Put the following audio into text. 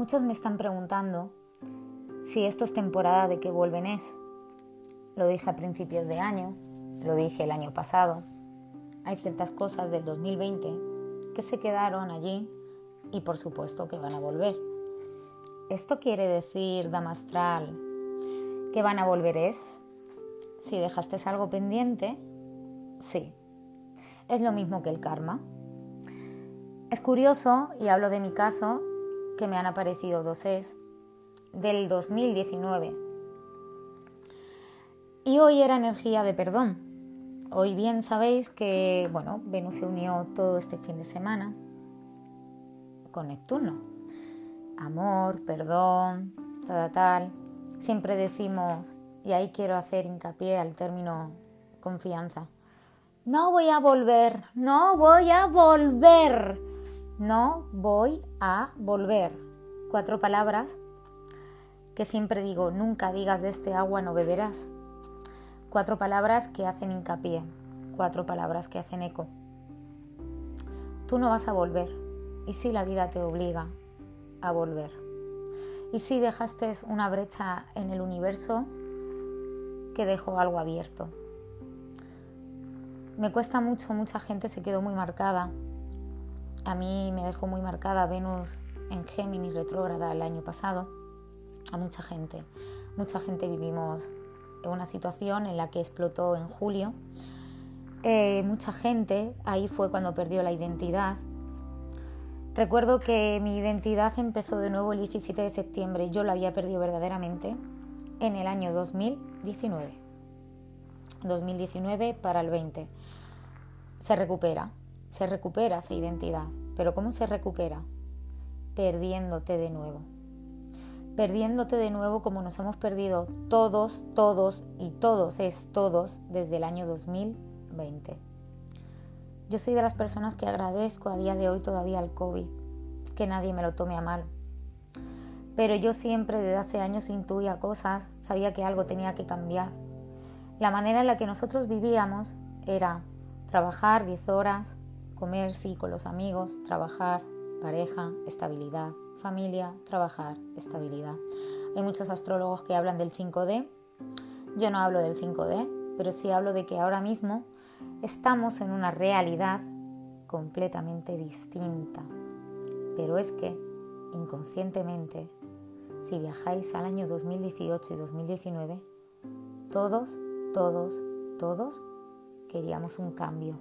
Muchos me están preguntando si esto es temporada de que vuelven es. Lo dije a principios de año, lo dije el año pasado. Hay ciertas cosas del 2020 que se quedaron allí y por supuesto que van a volver. ¿Esto quiere decir, dama astral, que van a volver es? Si dejaste algo pendiente, sí. Es lo mismo que el karma. Es curioso, y hablo de mi caso, que me han aparecido dos es del 2019. Y hoy era energía de perdón. Hoy bien sabéis que, bueno, Venus se unió todo este fin de semana con Neptuno. Amor, perdón, tal, tal. Siempre decimos, y ahí quiero hacer hincapié al término confianza. No voy a volver, no voy a volver no voy a volver. Cuatro palabras que siempre digo, nunca digas de este agua no beberás. Cuatro palabras que hacen hincapié, cuatro palabras que hacen eco. Tú no vas a volver y si la vida te obliga a volver. Y si dejaste una brecha en el universo que dejó algo abierto. Me cuesta mucho, mucha gente se quedó muy marcada a mí me dejó muy marcada Venus en Géminis retrógrada el año pasado. A mucha gente. Mucha gente vivimos en una situación en la que explotó en julio. Eh, mucha gente, ahí fue cuando perdió la identidad. Recuerdo que mi identidad empezó de nuevo el 17 de septiembre. Yo la había perdido verdaderamente en el año 2019. 2019 para el 20. Se recupera se recupera esa identidad. Pero ¿cómo se recupera? Perdiéndote de nuevo. Perdiéndote de nuevo como nos hemos perdido todos, todos y todos es todos desde el año 2020. Yo soy de las personas que agradezco a día de hoy todavía al COVID, que nadie me lo tome a mal. Pero yo siempre desde hace años intuía cosas, sabía que algo tenía que cambiar. La manera en la que nosotros vivíamos era trabajar 10 horas, comer, sí, con los amigos, trabajar, pareja, estabilidad, familia, trabajar, estabilidad. Hay muchos astrólogos que hablan del 5D. Yo no hablo del 5D, pero sí hablo de que ahora mismo estamos en una realidad completamente distinta. Pero es que, inconscientemente, si viajáis al año 2018 y 2019, todos, todos, todos queríamos un cambio